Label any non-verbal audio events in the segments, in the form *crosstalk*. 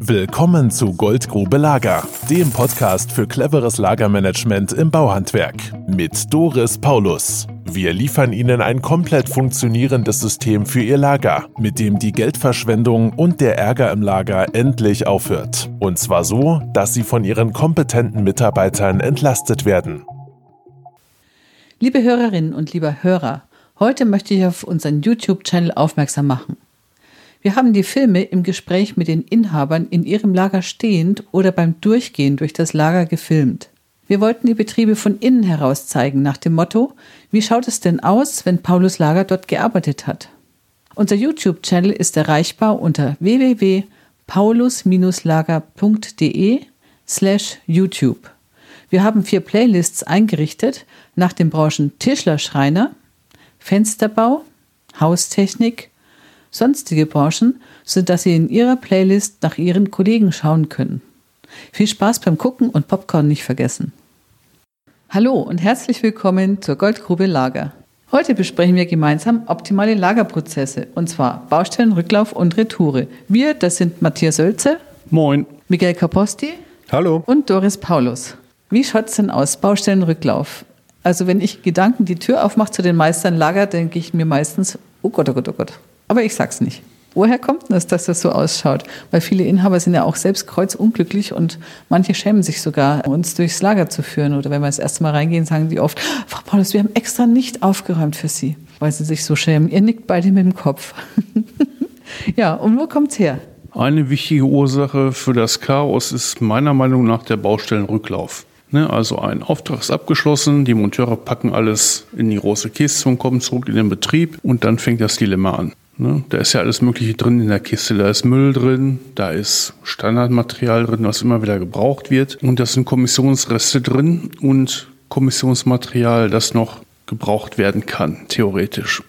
Willkommen zu Goldgrube Lager, dem Podcast für cleveres Lagermanagement im Bauhandwerk mit Doris Paulus. Wir liefern Ihnen ein komplett funktionierendes System für Ihr Lager, mit dem die Geldverschwendung und der Ärger im Lager endlich aufhört. Und zwar so, dass Sie von Ihren kompetenten Mitarbeitern entlastet werden. Liebe Hörerinnen und lieber Hörer, heute möchte ich auf unseren YouTube-Channel aufmerksam machen. Wir haben die Filme im Gespräch mit den Inhabern in ihrem Lager stehend oder beim Durchgehen durch das Lager gefilmt. Wir wollten die Betriebe von innen heraus zeigen, nach dem Motto, wie schaut es denn aus, wenn Paulus Lager dort gearbeitet hat? Unser YouTube-Channel ist erreichbar unter www.paulus-lager.de slash YouTube. Wir haben vier Playlists eingerichtet nach den Branchen Tischlerschreiner, Fensterbau, Haustechnik sonstige Branchen, sodass Sie in Ihrer Playlist nach Ihren Kollegen schauen können. Viel Spaß beim Gucken und Popcorn nicht vergessen. Hallo und herzlich willkommen zur Goldgrube Lager. Heute besprechen wir gemeinsam optimale Lagerprozesse und zwar Baustellen, Rücklauf und Retoure. Wir, das sind Matthias Sölze. Moin. Miguel Caposti. Hallo. Und Doris Paulus. Wie schaut es denn aus? Baustellenrücklauf. Also wenn ich Gedanken die Tür aufmache zu den Meistern Lager, denke ich mir meistens, oh Gott, oh Gott, oh Gott. Aber ich sag's nicht. Woher kommt es, dass das so ausschaut? Weil viele Inhaber sind ja auch selbst kreuzunglücklich und manche schämen sich sogar, uns durchs Lager zu führen. Oder wenn wir das erste Mal reingehen, sagen die oft, Frau Paulus, wir haben extra nicht aufgeräumt für Sie, weil sie sich so schämen. Ihr nickt beide mit dem Kopf. *laughs* ja, und wo kommt's her? Eine wichtige Ursache für das Chaos ist meiner Meinung nach der Baustellenrücklauf. Ne, also ein Auftrag ist abgeschlossen, die Monteure packen alles in die große Kiste und kommen zurück in den Betrieb und dann fängt das Dilemma an. Ne? Da ist ja alles Mögliche drin in der Kiste. Da ist Müll drin, da ist Standardmaterial drin, was immer wieder gebraucht wird. Und da sind Kommissionsreste drin und Kommissionsmaterial, das noch gebraucht werden kann, theoretisch.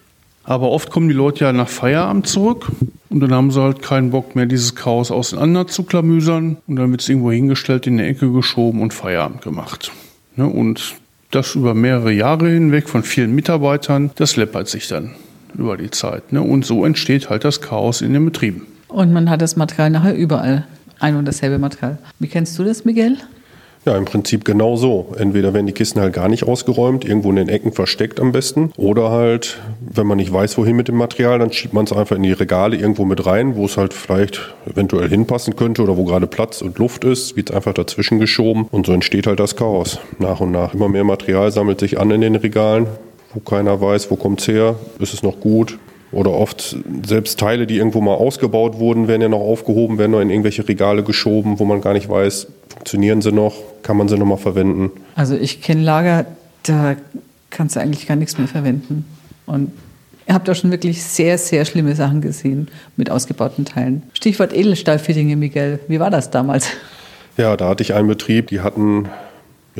Aber oft kommen die Leute ja nach Feierabend zurück und dann haben sie halt keinen Bock mehr, dieses Chaos auseinander zu klamüsern. Und dann wird es irgendwo hingestellt, in die Ecke geschoben und Feierabend gemacht. Ne? Und das über mehrere Jahre hinweg von vielen Mitarbeitern, das läppert sich dann über die Zeit. Ne? Und so entsteht halt das Chaos in den Betrieben. Und man hat das Material nachher überall. Ein und dasselbe Material. Wie kennst du das, Miguel? Ja, im Prinzip genau so. Entweder werden die Kisten halt gar nicht ausgeräumt, irgendwo in den Ecken versteckt am besten. Oder halt, wenn man nicht weiß, wohin mit dem Material, dann schiebt man es einfach in die Regale irgendwo mit rein, wo es halt vielleicht eventuell hinpassen könnte oder wo gerade Platz und Luft ist, wird es einfach dazwischen geschoben. Und so entsteht halt das Chaos. Nach und nach. Immer mehr Material sammelt sich an in den Regalen wo keiner weiß, wo kommt es her, ist es noch gut. Oder oft selbst Teile, die irgendwo mal ausgebaut wurden, werden ja noch aufgehoben, werden noch in irgendwelche Regale geschoben, wo man gar nicht weiß, funktionieren sie noch, kann man sie noch mal verwenden. Also ich kenne Lager, da kannst du eigentlich gar nichts mehr verwenden. Und ihr habt auch schon wirklich sehr, sehr schlimme Sachen gesehen mit ausgebauten Teilen. Stichwort Edelstahlfittinge, Miguel. Wie war das damals? Ja, da hatte ich einen Betrieb, die hatten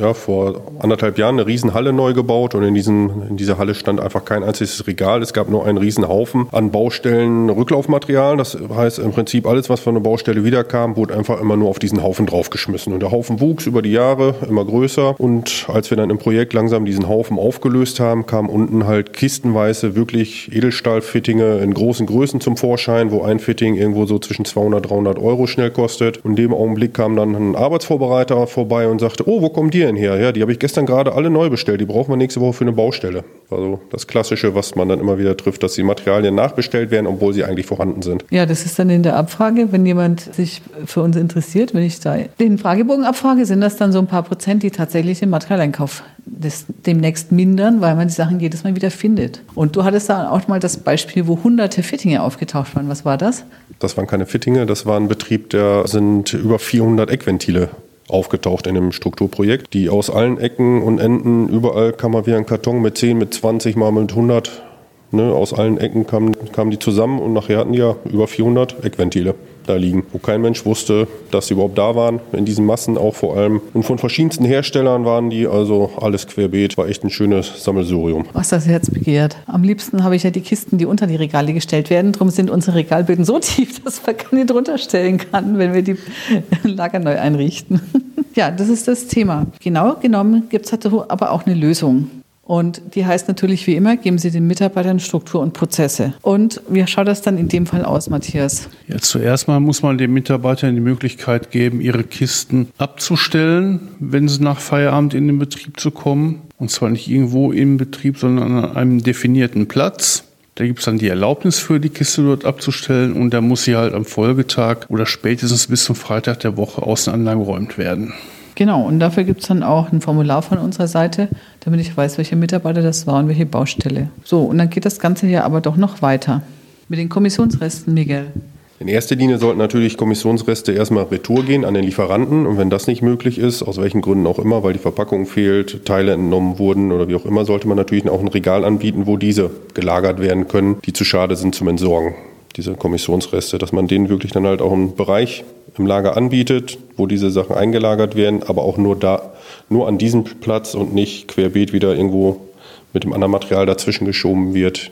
ja, vor anderthalb Jahren eine Riesenhalle neu gebaut und in, diesen, in dieser Halle stand einfach kein einziges Regal. Es gab nur einen Riesenhaufen an Baustellen Rücklaufmaterial. Das heißt im Prinzip alles, was von der Baustelle wiederkam, wurde einfach immer nur auf diesen Haufen draufgeschmissen. Und der Haufen wuchs über die Jahre immer größer. Und als wir dann im Projekt langsam diesen Haufen aufgelöst haben, kamen unten halt kistenweise wirklich Edelstahlfittinge in großen Größen zum Vorschein, wo ein Fitting irgendwo so zwischen 200, 300 Euro schnell kostet. Und in dem Augenblick kam dann ein Arbeitsvorbereiter vorbei und sagte, oh, wo kommt die denn her? Ja, die habe ich gestern gerade alle neu bestellt. Die brauchen wir nächste Woche für eine Baustelle. Also das Klassische, was man dann immer wieder trifft, dass die Materialien nachbestellt werden, obwohl sie eigentlich vorhanden sind. Ja, das ist dann in der Abfrage, wenn jemand sich für uns interessiert, wenn ich da den Fragebogen abfrage, sind das dann so ein paar Prozent, die tatsächlich den Materialeinkauf des, demnächst mindern, weil man die Sachen jedes Mal wieder findet. Und du hattest da auch mal das Beispiel, wo hunderte Fittinge aufgetaucht waren. Was war das? Das waren keine Fittinge, das war ein Betrieb, der sind über 400 Eckventile aufgetaucht in dem Strukturprojekt, die aus allen Ecken und Enden, überall kam mal wieder ein Karton mit 10, mit 20, mal mit 100. Ne, aus allen Ecken kamen, kamen die zusammen und nachher hatten die ja über 400 Eckventile da liegen, wo kein Mensch wusste, dass sie überhaupt da waren, in diesen Massen auch vor allem. Und von verschiedensten Herstellern waren die, also alles querbeet, war echt ein schönes Sammelsurium. Was das Herz begehrt. Am liebsten habe ich ja die Kisten, die unter die Regale gestellt werden. Darum sind unsere Regalböden so *laughs* tief, dass man keine drunter stellen kann, wenn wir die *laughs* Lager neu einrichten. *laughs* ja, das ist das Thema. Genau genommen gibt es aber auch eine Lösung. Und die heißt natürlich wie immer, geben Sie den Mitarbeitern Struktur und Prozesse. Und wie schaut das dann in dem Fall aus, Matthias? Ja, zuerst mal muss man den Mitarbeitern die Möglichkeit geben, ihre Kisten abzustellen, wenn sie nach Feierabend in den Betrieb zu kommen. Und zwar nicht irgendwo im Betrieb, sondern an einem definierten Platz. Da gibt es dann die Erlaubnis für die Kiste dort abzustellen und da muss sie halt am Folgetag oder spätestens bis zum Freitag der Woche Außenanlagen geräumt werden. Genau, und dafür gibt es dann auch ein Formular von unserer Seite, damit ich weiß, welcher Mitarbeiter das war und welche Baustelle. So, und dann geht das Ganze ja aber doch noch weiter. Mit den Kommissionsresten, Miguel. In erster Linie sollten natürlich Kommissionsreste erstmal retour gehen an den Lieferanten. Und wenn das nicht möglich ist, aus welchen Gründen auch immer, weil die Verpackung fehlt, Teile entnommen wurden oder wie auch immer, sollte man natürlich auch ein Regal anbieten, wo diese gelagert werden können, die zu schade sind zum Entsorgen. Diese Kommissionsreste, dass man denen wirklich dann halt auch einen Bereich im Lager anbietet, wo diese Sachen eingelagert werden, aber auch nur da, nur an diesem Platz und nicht querbeet wieder irgendwo mit dem anderen Material dazwischen geschoben wird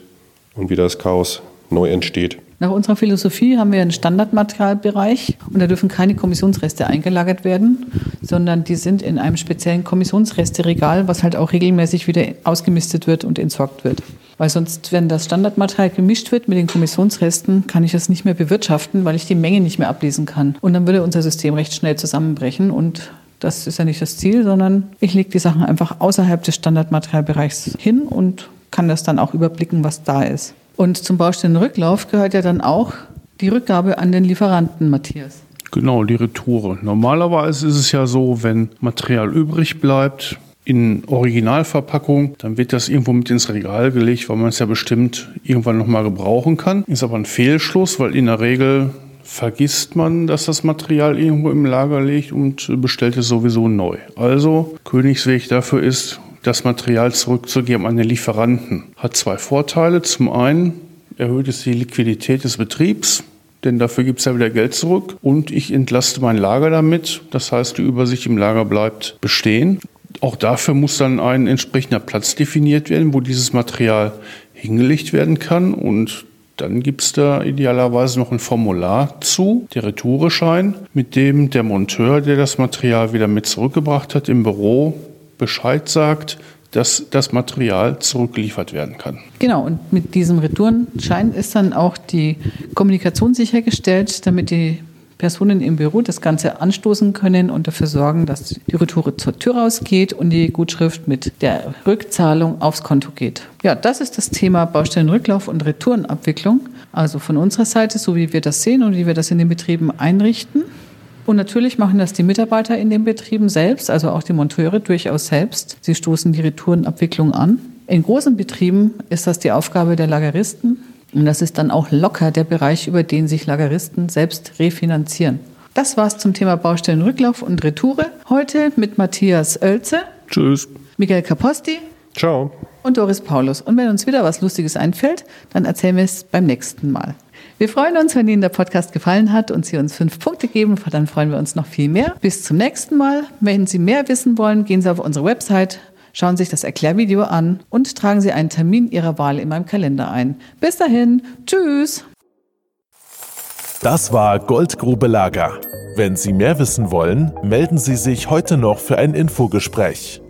und wieder das Chaos neu entsteht. Nach unserer Philosophie haben wir einen Standardmaterialbereich und da dürfen keine Kommissionsreste eingelagert werden, sondern die sind in einem speziellen Kommissionsresteregal, was halt auch regelmäßig wieder ausgemistet wird und entsorgt wird. Weil sonst, wenn das Standardmaterial gemischt wird mit den Kommissionsresten, kann ich es nicht mehr bewirtschaften, weil ich die Menge nicht mehr ablesen kann. Und dann würde unser System recht schnell zusammenbrechen und das ist ja nicht das Ziel, sondern ich lege die Sachen einfach außerhalb des Standardmaterialbereichs hin und kann das dann auch überblicken, was da ist. Und zum Baustellenrücklauf gehört ja dann auch die Rückgabe an den Lieferanten, Matthias. Genau, die Retoure. Normalerweise ist es ja so, wenn Material übrig bleibt, in Originalverpackung, dann wird das irgendwo mit ins Regal gelegt, weil man es ja bestimmt irgendwann nochmal gebrauchen kann. Ist aber ein Fehlschluss, weil in der Regel vergisst man, dass das Material irgendwo im Lager liegt und bestellt es sowieso neu. Also Königsweg dafür ist, das Material zurückzugeben an den Lieferanten. Hat zwei Vorteile. Zum einen erhöht es die Liquidität des Betriebs, denn dafür gibt es ja wieder Geld zurück und ich entlaste mein Lager damit. Das heißt, die Übersicht im Lager bleibt bestehen. Auch dafür muss dann ein entsprechender Platz definiert werden, wo dieses Material hingelegt werden kann und dann gibt es da idealerweise noch ein Formular zu, der Retoureschein, mit dem der Monteur, der das Material wieder mit zurückgebracht hat, im Büro Bescheid sagt, dass das Material zurückgeliefert werden kann. Genau, und mit diesem Retourenschein ist dann auch die Kommunikation sichergestellt, damit die Personen im Büro das Ganze anstoßen können und dafür sorgen, dass die Retoure zur Tür rausgeht und die Gutschrift mit der Rückzahlung aufs Konto geht. Ja, das ist das Thema Baustellenrücklauf und Retourenabwicklung. Also von unserer Seite, so wie wir das sehen und wie wir das in den Betrieben einrichten. Und natürlich machen das die Mitarbeiter in den Betrieben selbst, also auch die Monteure durchaus selbst. Sie stoßen die Retourenabwicklung an. In großen Betrieben ist das die Aufgabe der Lageristen. Und das ist dann auch locker der Bereich, über den sich Lageristen selbst refinanzieren. Das war's zum Thema Baustellenrücklauf und Retoure. Heute mit Matthias Oelze. Tschüss. Michael Caposti. Ciao. Und Doris Paulus. Und wenn uns wieder was Lustiges einfällt, dann erzählen wir es beim nächsten Mal. Wir freuen uns, wenn Ihnen der Podcast gefallen hat und Sie uns fünf Punkte geben. Dann freuen wir uns noch viel mehr. Bis zum nächsten Mal. Wenn Sie mehr wissen wollen, gehen Sie auf unsere Website, schauen Sie sich das Erklärvideo an und tragen Sie einen Termin Ihrer Wahl in meinem Kalender ein. Bis dahin. Tschüss. Das war Goldgrube Lager. Wenn Sie mehr wissen wollen, melden Sie sich heute noch für ein Infogespräch.